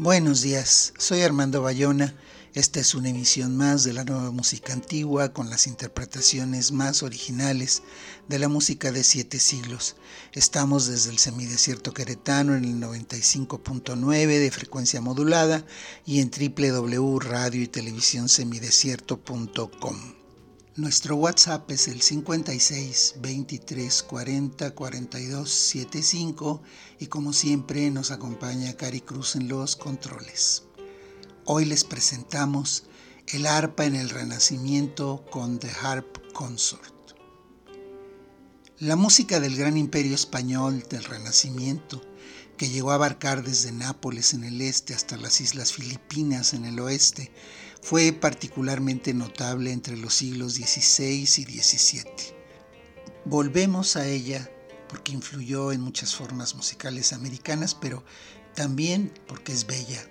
Buenos días, soy Armando Bayona. Esta es una emisión más de la nueva música antigua con las interpretaciones más originales de la música de siete siglos. Estamos desde el semidesierto queretano en el 95.9 de frecuencia modulada y en www.radio y televisión semidesierto.com. Nuestro WhatsApp es el 56 23 40 42 75 y como siempre nos acompaña Cari Cruz en los controles. Hoy les presentamos el arpa en el Renacimiento con The Harp Consort. La música del gran imperio español del Renacimiento, que llegó a abarcar desde Nápoles en el este hasta las islas Filipinas en el oeste, fue particularmente notable entre los siglos XVI y XVII. Volvemos a ella porque influyó en muchas formas musicales americanas, pero también porque es bella.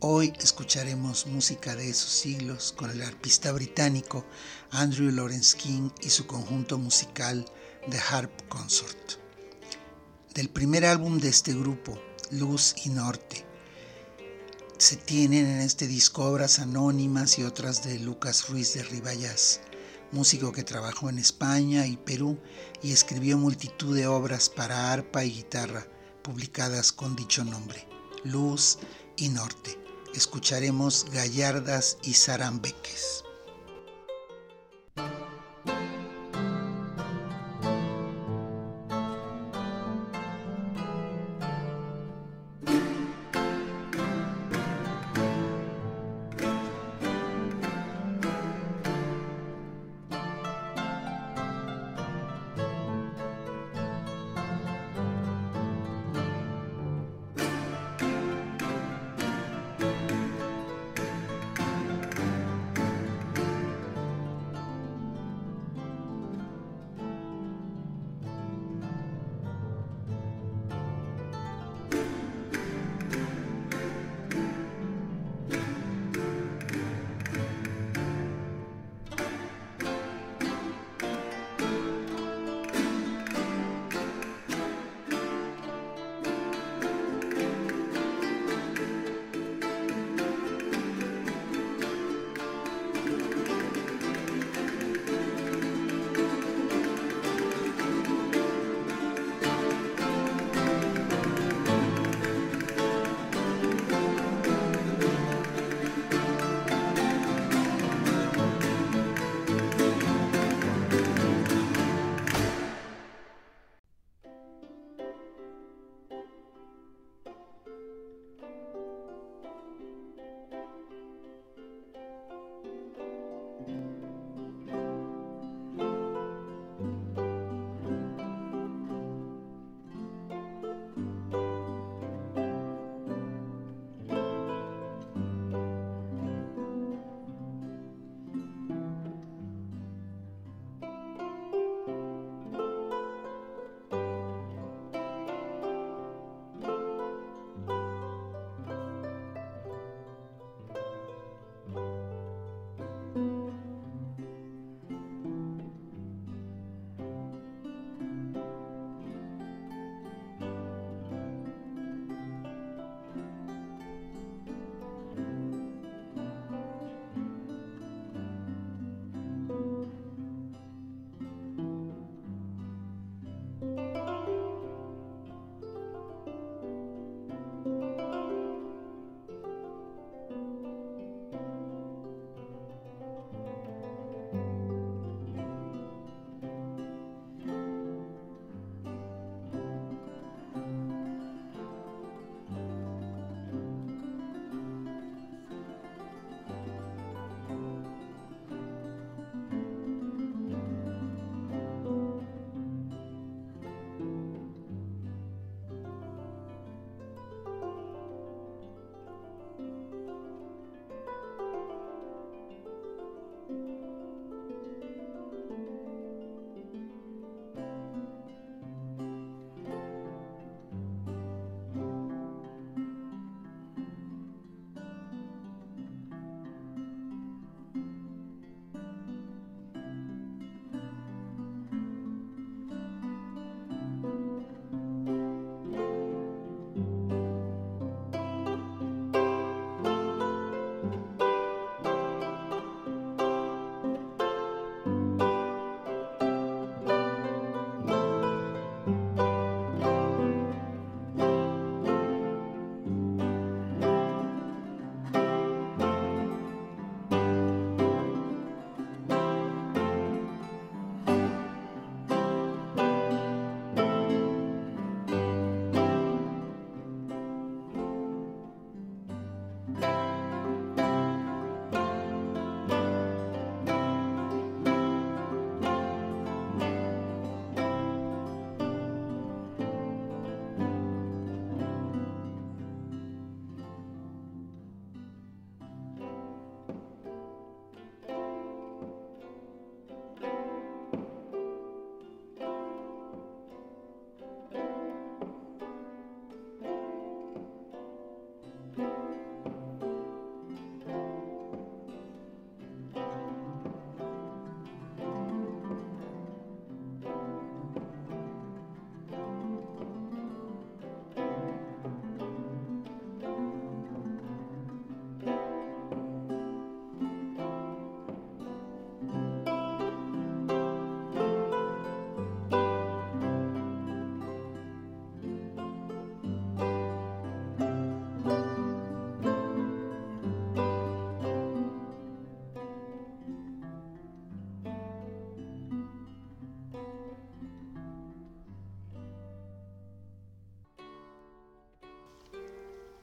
Hoy escucharemos música de esos siglos con el arpista británico Andrew Lawrence King y su conjunto musical The Harp Consort. Del primer álbum de este grupo, Luz y Norte, se tienen en este disco obras anónimas y otras de Lucas Ruiz de Ribayas, músico que trabajó en España y Perú y escribió multitud de obras para arpa y guitarra publicadas con dicho nombre, Luz y Norte. Escucharemos Gallardas y Zarambeques.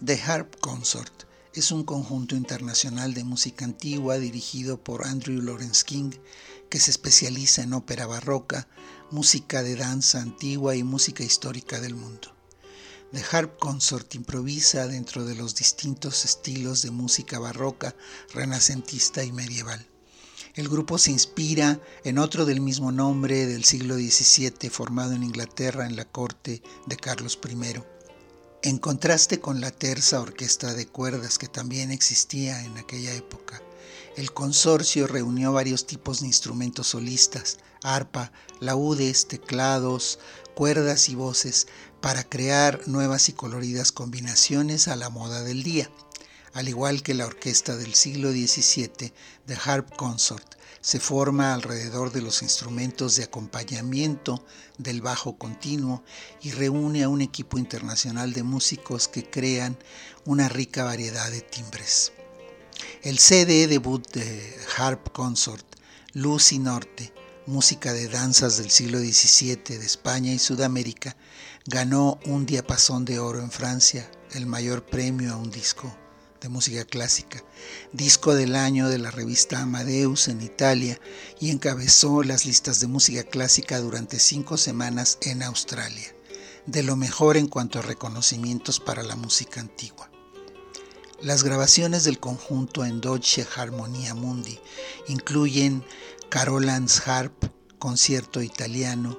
The Harp Consort es un conjunto internacional de música antigua dirigido por Andrew Lawrence King que se especializa en ópera barroca, música de danza antigua y música histórica del mundo. The Harp Consort improvisa dentro de los distintos estilos de música barroca, renacentista y medieval. El grupo se inspira en otro del mismo nombre del siglo XVII formado en Inglaterra en la corte de Carlos I en contraste con la terza orquesta de cuerdas que también existía en aquella época, el consorcio reunió varios tipos de instrumentos solistas, arpa, laúdes, teclados, cuerdas y voces para crear nuevas y coloridas combinaciones a la moda del día. Al igual que la orquesta del siglo XVII, The Harp Consort, se forma alrededor de los instrumentos de acompañamiento del bajo continuo y reúne a un equipo internacional de músicos que crean una rica variedad de timbres. El CD debut de Harp Consort, Luz y Norte, música de danzas del siglo XVII de España y Sudamérica, ganó un diapasón de oro en Francia, el mayor premio a un disco de música clásica, disco del año de la revista Amadeus en Italia y encabezó las listas de música clásica durante cinco semanas en Australia, de lo mejor en cuanto a reconocimientos para la música antigua. Las grabaciones del conjunto en Deutsche Harmonia Mundi incluyen Carolan's Harp, concierto italiano,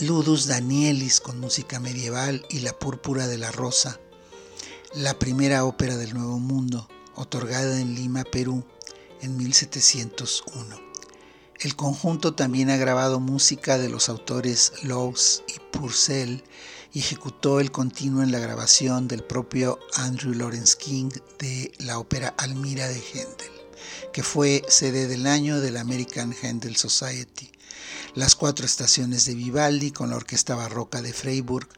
Ludus Danielis con música medieval y La Púrpura de la Rosa, la primera ópera del Nuevo Mundo, otorgada en Lima, Perú, en 1701. El conjunto también ha grabado música de los autores Lowes y Purcell y ejecutó el continuo en la grabación del propio Andrew Lawrence King de la ópera Almira de Händel, que fue sede del año de la American Händel Society las cuatro estaciones de Vivaldi con la Orquesta Barroca de Freiburg,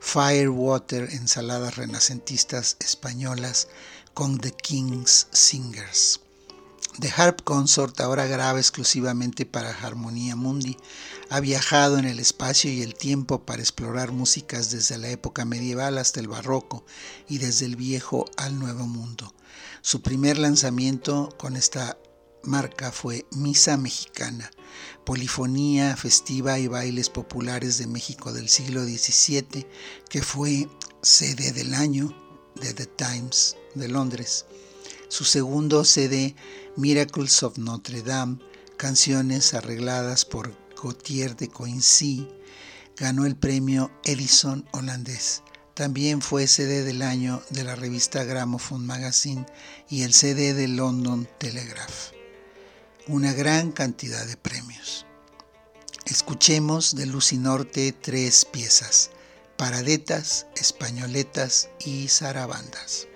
Firewater, ensaladas renacentistas españolas con The King's Singers. The Harp Consort, ahora graba exclusivamente para Harmonia Mundi, ha viajado en el espacio y el tiempo para explorar músicas desde la época medieval hasta el barroco y desde el viejo al nuevo mundo. Su primer lanzamiento con esta marca fue Misa Mexicana, polifonía festiva y bailes populares de México del siglo XVII, que fue sede del año de The Times de Londres. Su segundo CD, Miracles of Notre Dame, canciones arregladas por Gautier de Coincy, ganó el premio Edison holandés. También fue CD del año de la revista Gramophone Magazine y el CD de London Telegraph una gran cantidad de premios. Escuchemos de Lucinorte tres piezas, paradetas, españoletas y zarabandas.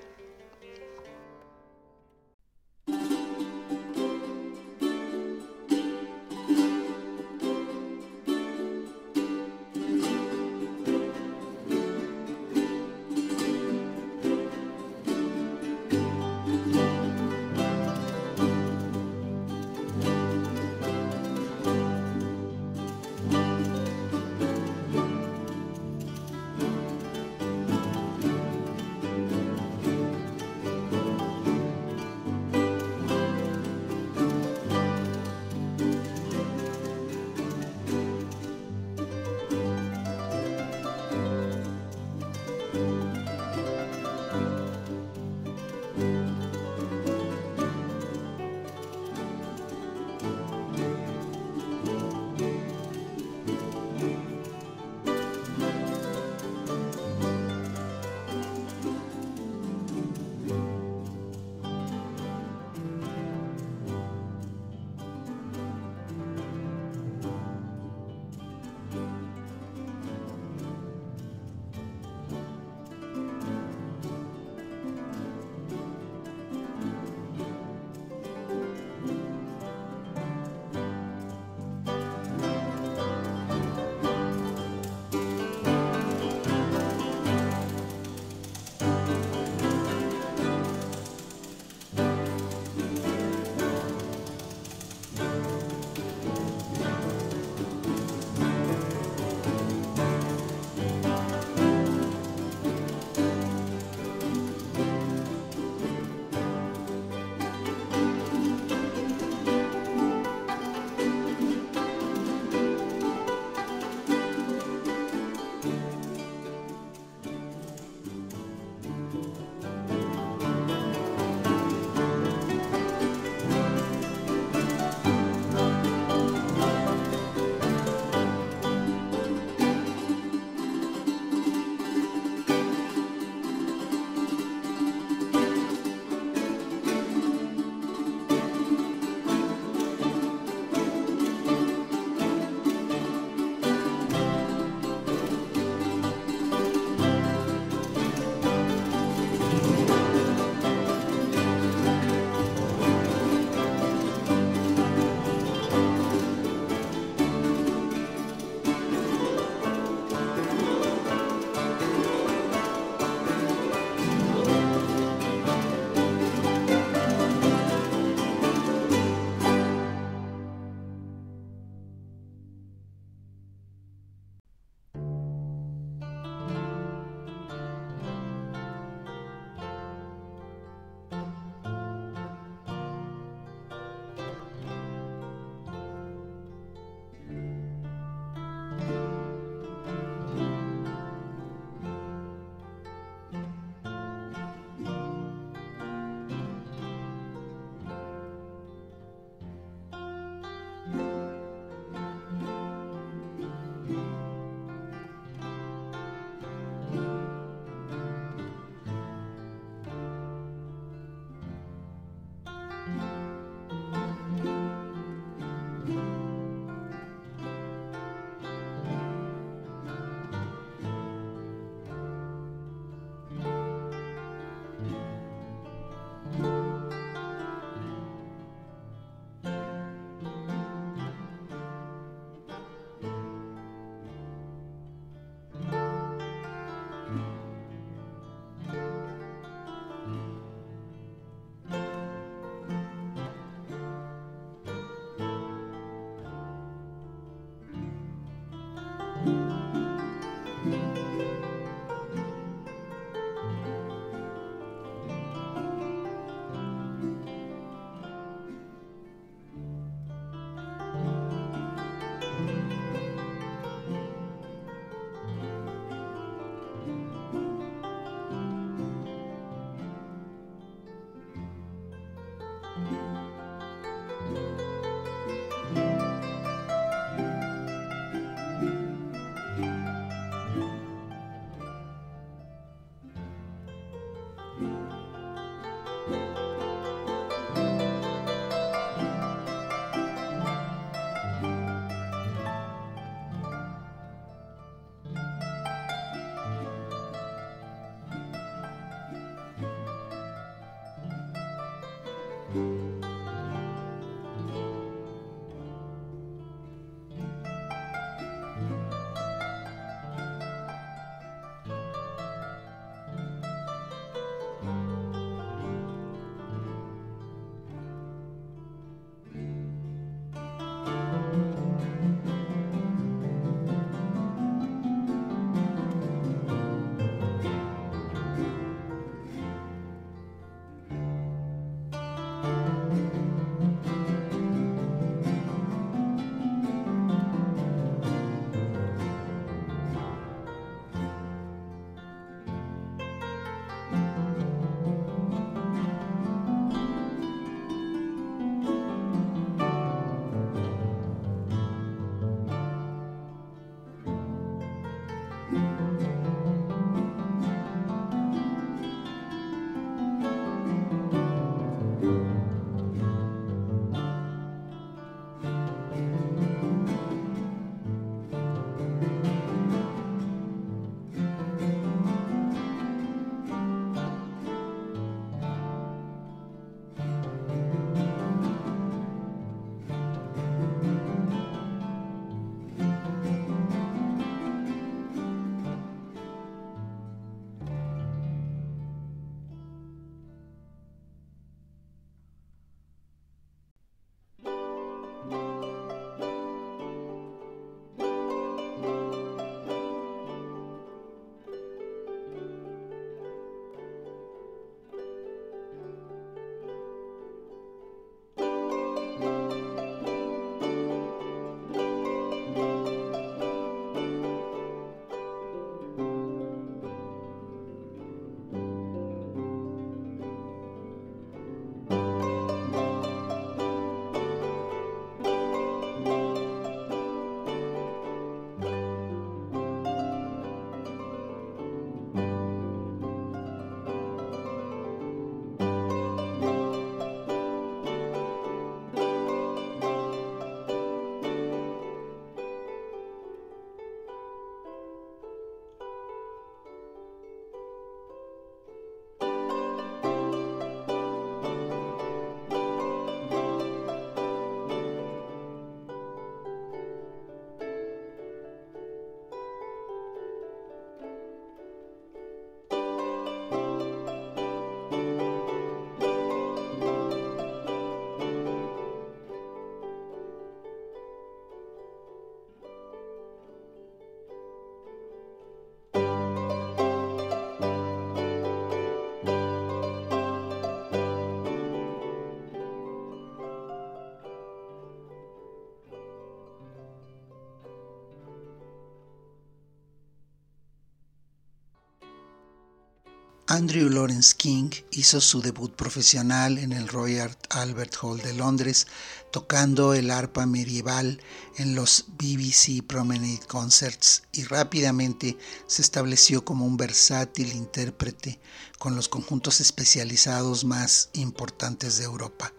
Andrew Lawrence King hizo su debut profesional en el Royal Albert Hall de Londres, tocando el arpa medieval en los BBC Promenade Concerts y rápidamente se estableció como un versátil intérprete con los conjuntos especializados más importantes de Europa.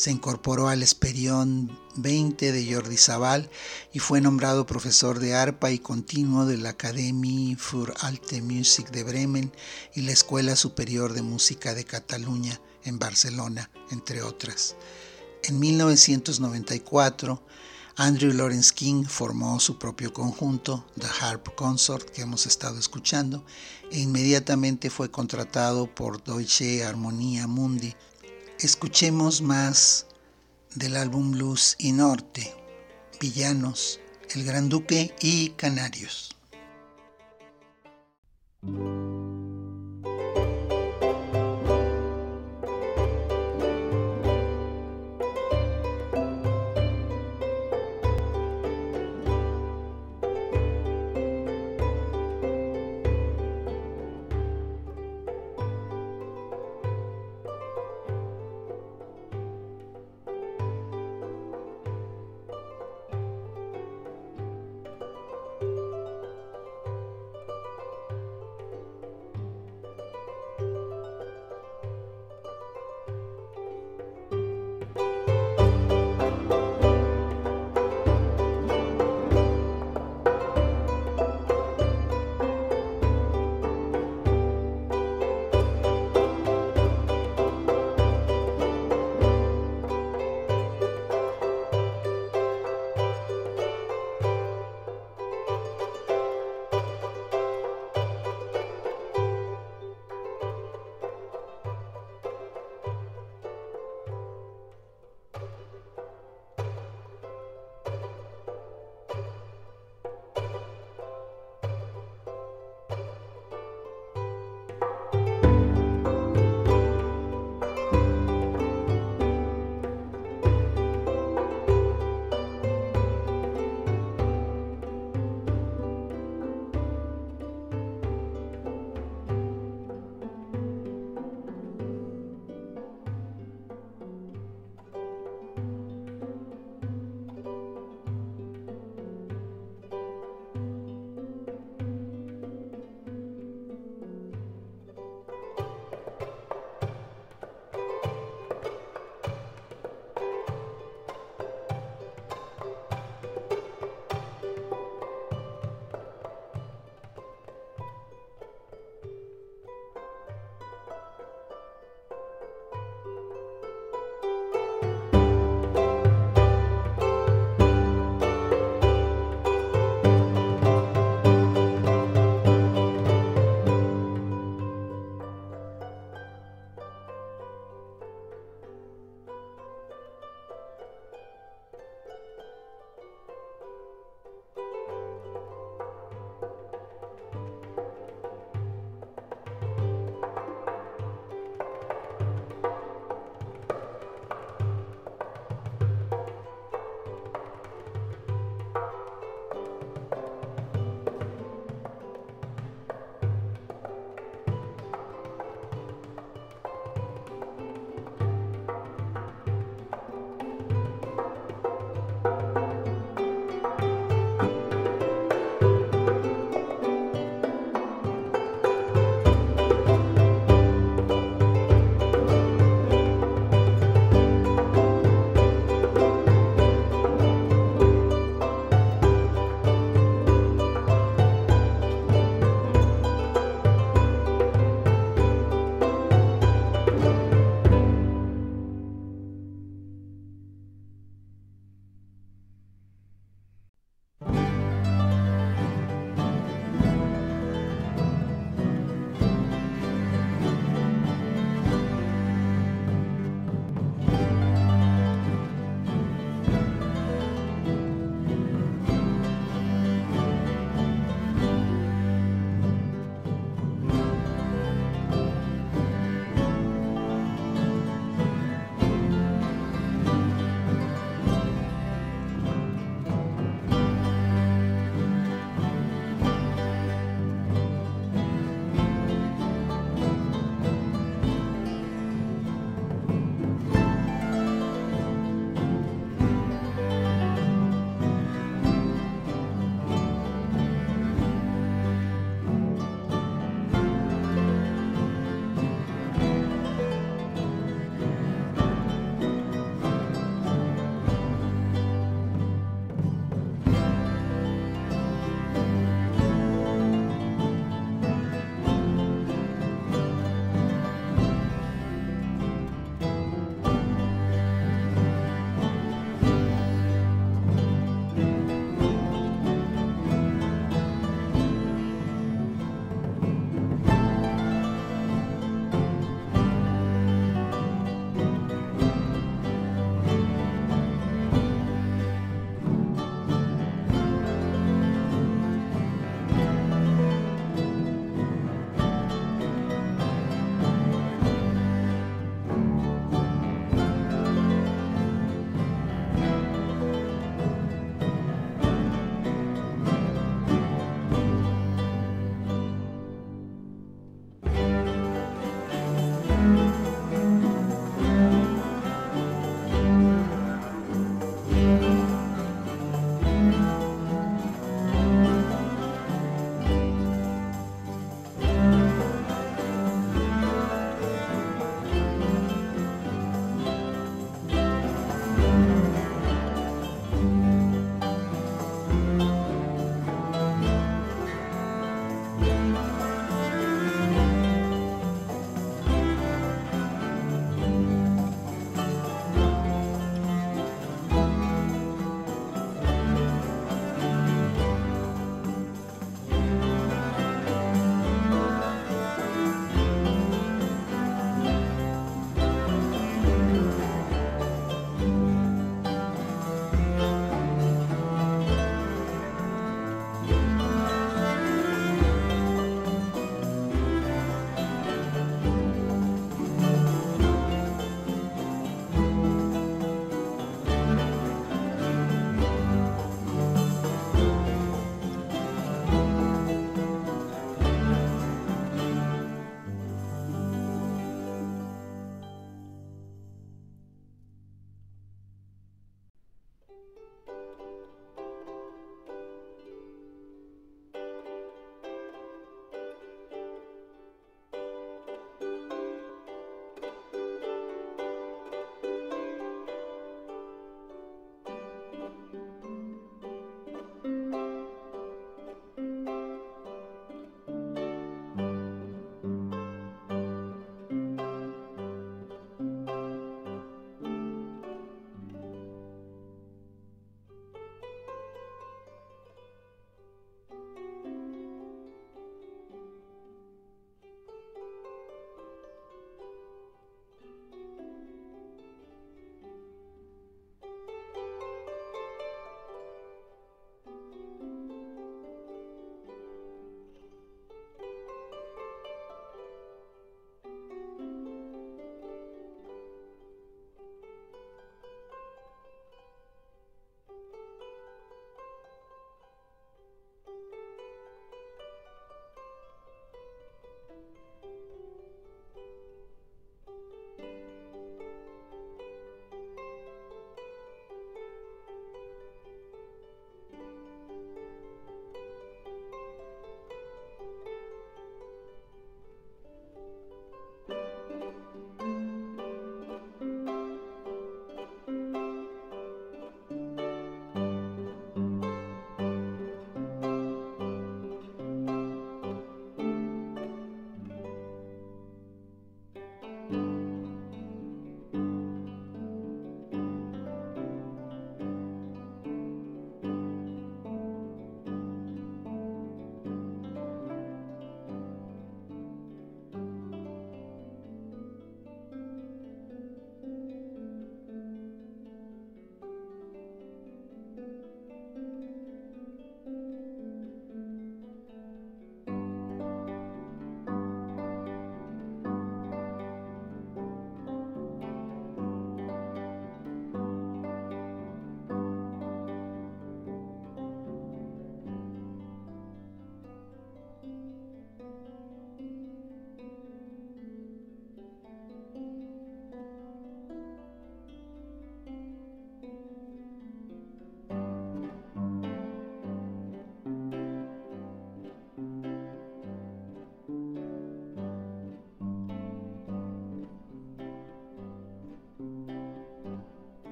Se incorporó al Esperión 20 de Jordi Sabal y fue nombrado profesor de arpa y continuo de la Academie für Alte Musik de Bremen y la Escuela Superior de Música de Cataluña en Barcelona, entre otras. En 1994, Andrew Lawrence King formó su propio conjunto, The Harp Consort, que hemos estado escuchando, e inmediatamente fue contratado por Deutsche Harmonia Mundi Escuchemos más del álbum Blues y Norte, Villanos, El Gran Duque y Canarios.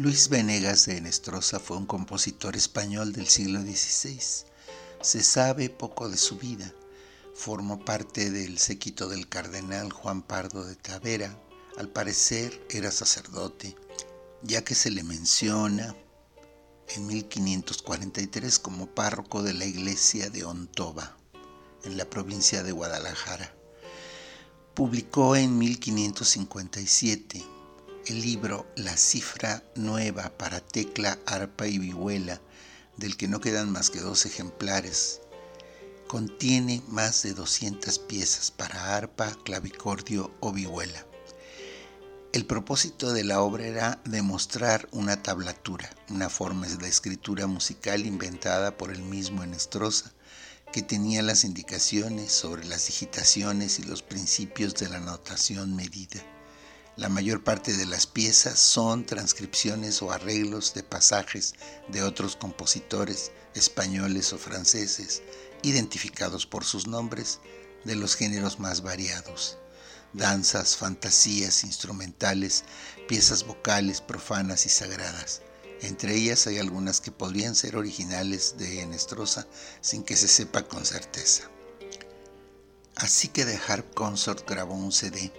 Luis Venegas de Enestrosa fue un compositor español del siglo XVI. Se sabe poco de su vida. Formó parte del séquito del cardenal Juan Pardo de Tavera. Al parecer era sacerdote, ya que se le menciona en 1543 como párroco de la iglesia de Ontova, en la provincia de Guadalajara. Publicó en 1557 el libro La cifra nueva para tecla, arpa y vihuela, del que no quedan más que dos ejemplares. Contiene más de 200 piezas para arpa, clavicordio o vihuela. El propósito de la obra era demostrar una tablatura, una forma de escritura musical inventada por el mismo Enestrosa, que tenía las indicaciones sobre las digitaciones y los principios de la notación medida. La mayor parte de las piezas son transcripciones o arreglos de pasajes de otros compositores españoles o franceses, identificados por sus nombres de los géneros más variados. Danzas, fantasías, instrumentales, piezas vocales, profanas y sagradas. Entre ellas hay algunas que podrían ser originales de Enestrosa sin que se sepa con certeza. Así que The Harp Consort grabó un CD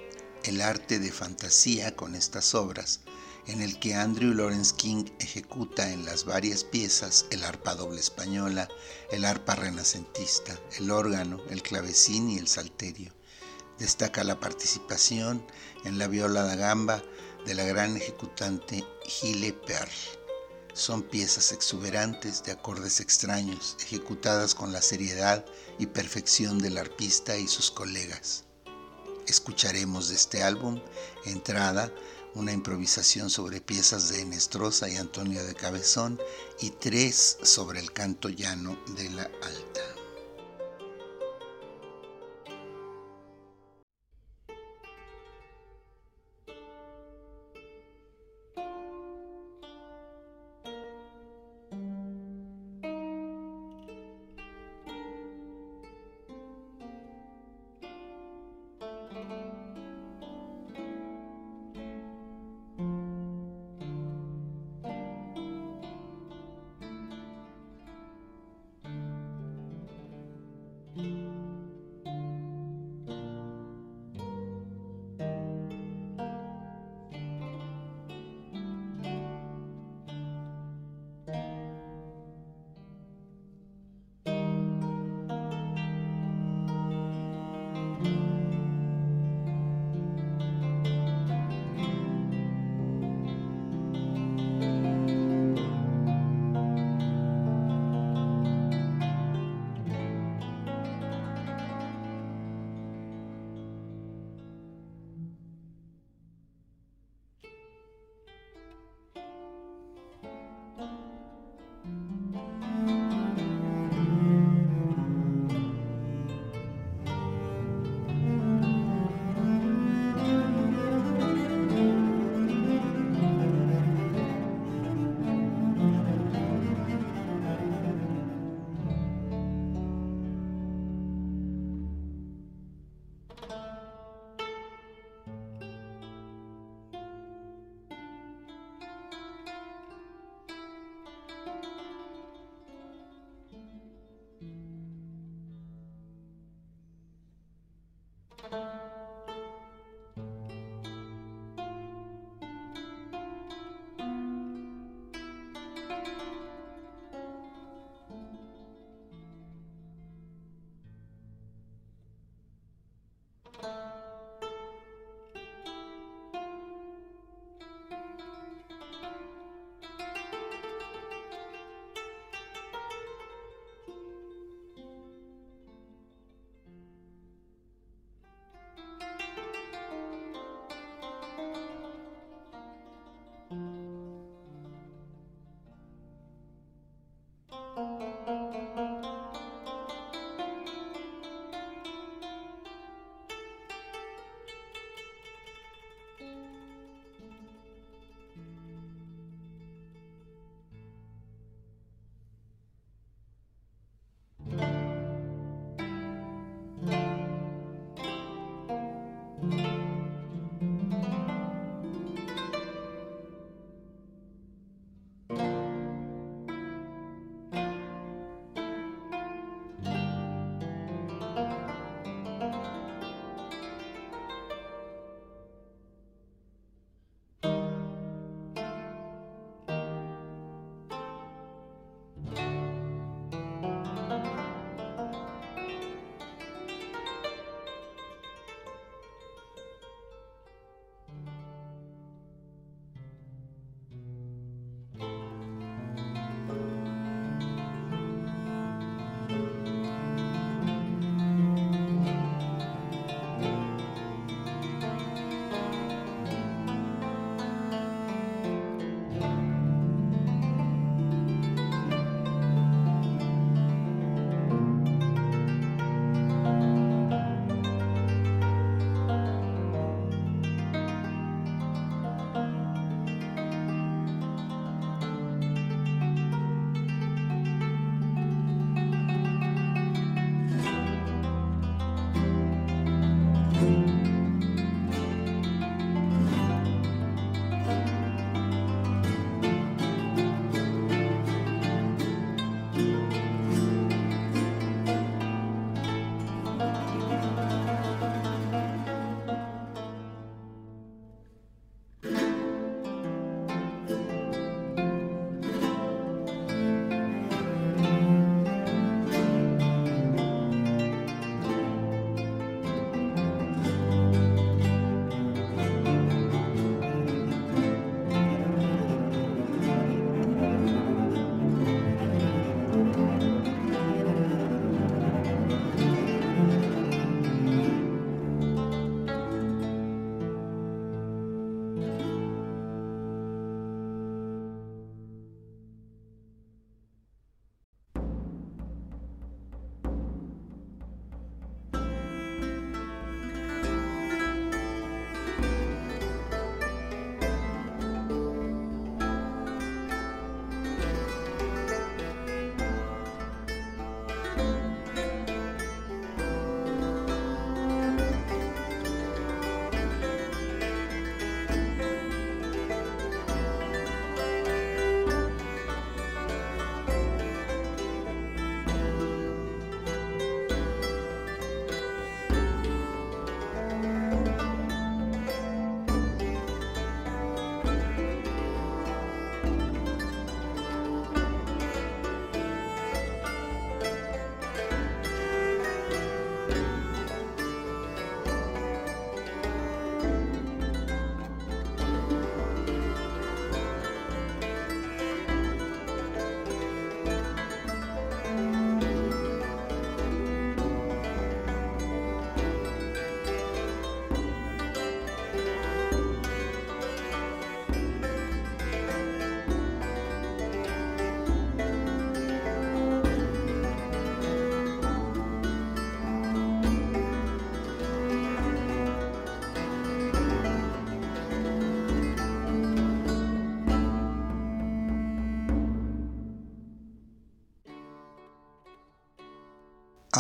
el arte de fantasía con estas obras, en el que Andrew Lawrence King ejecuta en las varias piezas el arpa doble española, el arpa renacentista, el órgano, el clavecín y el salterio. Destaca la participación en la viola da gamba de la gran ejecutante Gile Perl. Son piezas exuberantes de acordes extraños, ejecutadas con la seriedad y perfección del arpista y sus colegas escucharemos de este álbum entrada, una improvisación sobre piezas de Enestrosa y Antonio de Cabezón y tres sobre el canto llano de la alta.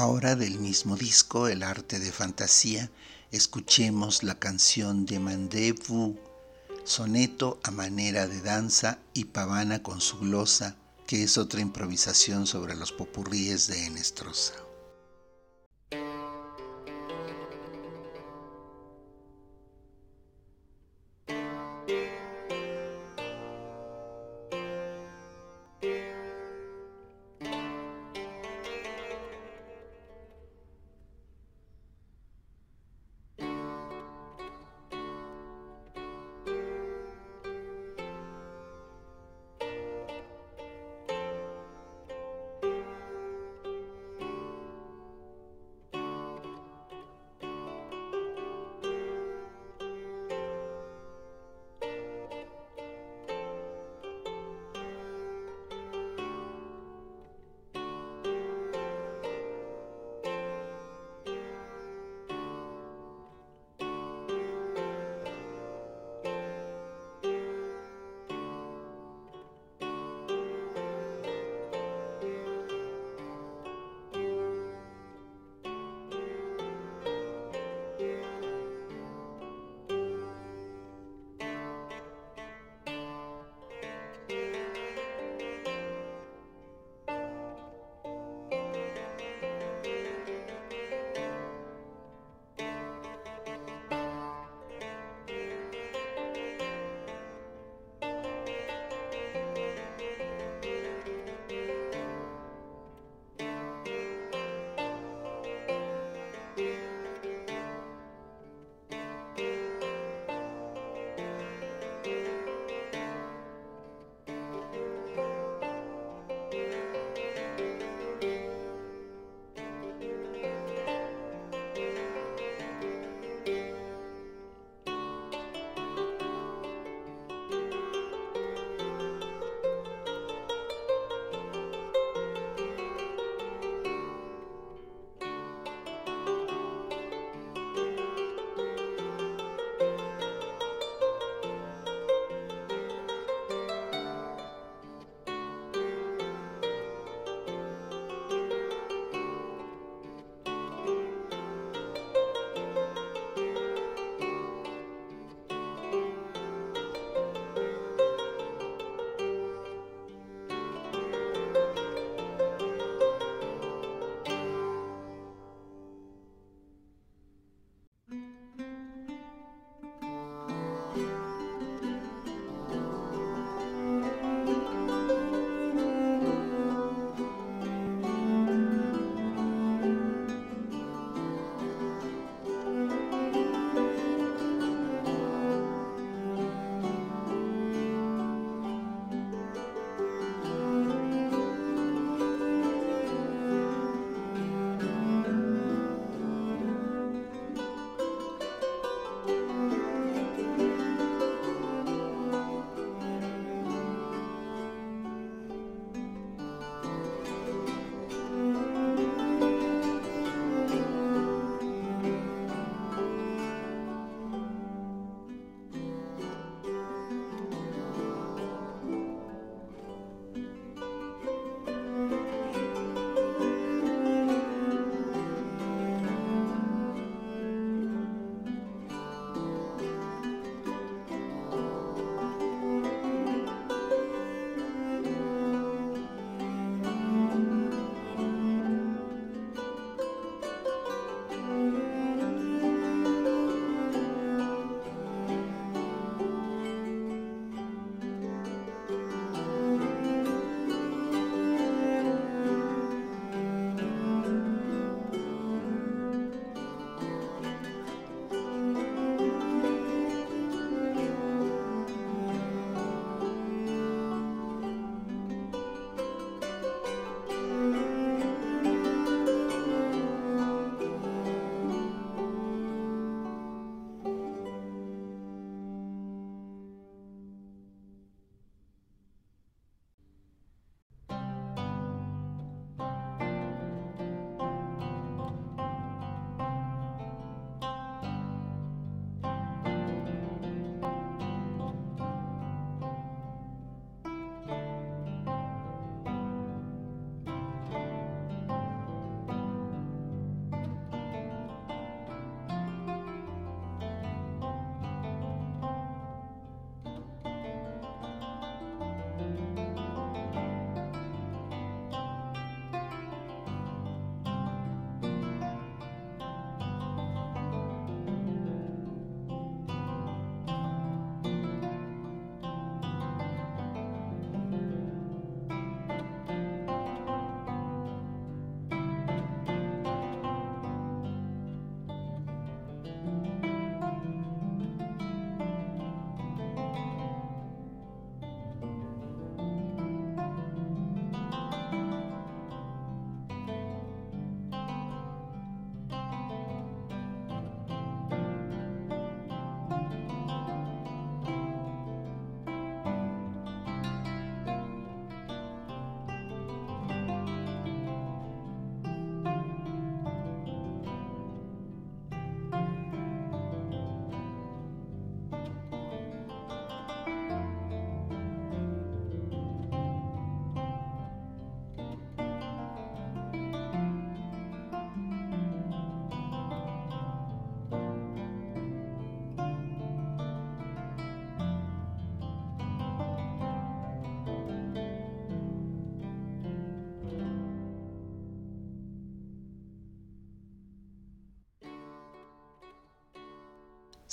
Ahora del mismo disco, El arte de fantasía, escuchemos la canción de Mandevu, soneto a manera de danza y pavana con su glosa, que es otra improvisación sobre los popurríes de Enestrosa.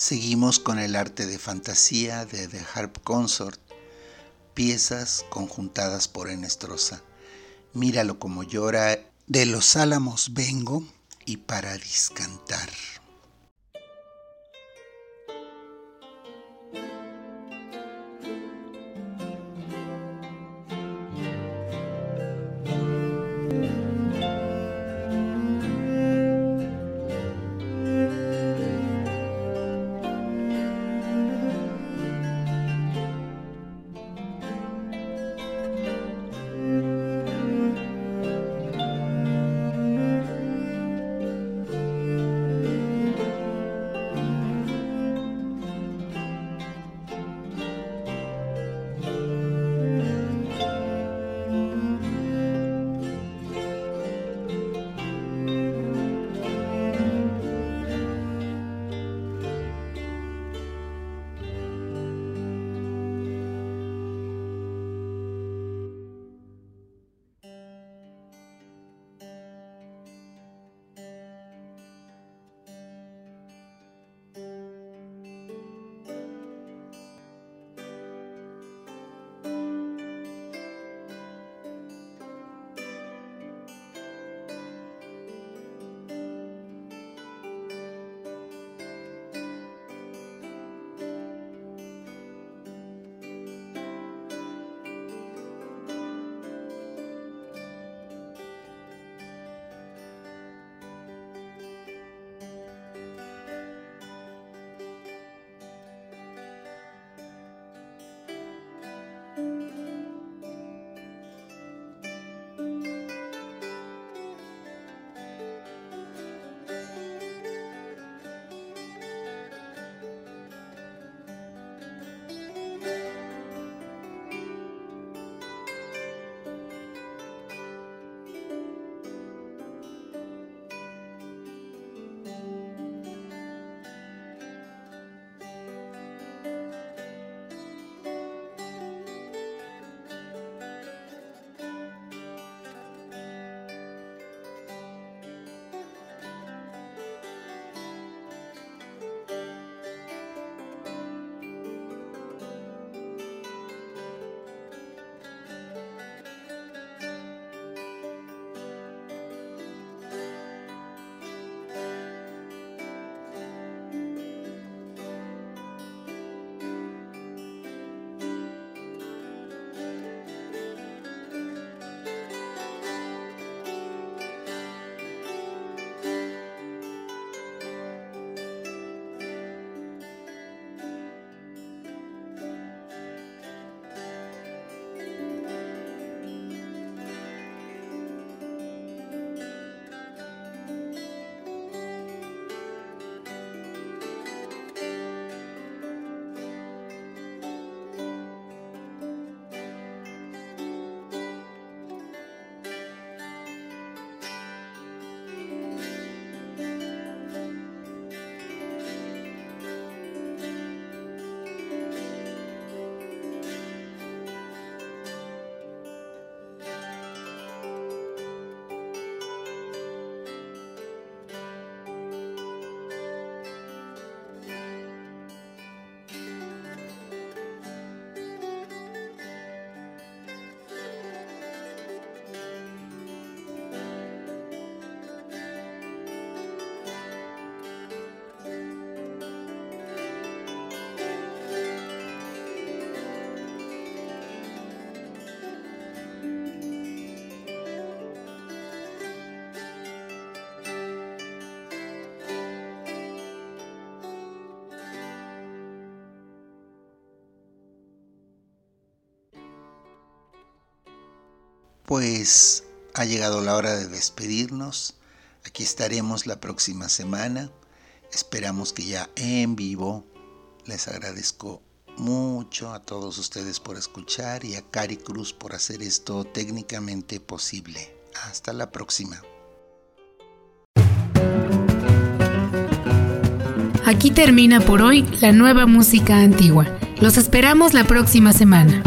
Seguimos con el arte de fantasía de The Harp Consort, piezas conjuntadas por Enestrosa. Míralo como llora, de los álamos vengo y para discantar. Pues ha llegado la hora de despedirnos. Aquí estaremos la próxima semana. Esperamos que ya en vivo. Les agradezco mucho a todos ustedes por escuchar y a Cari Cruz por hacer esto técnicamente posible. Hasta la próxima. Aquí termina por hoy la nueva música antigua. Los esperamos la próxima semana.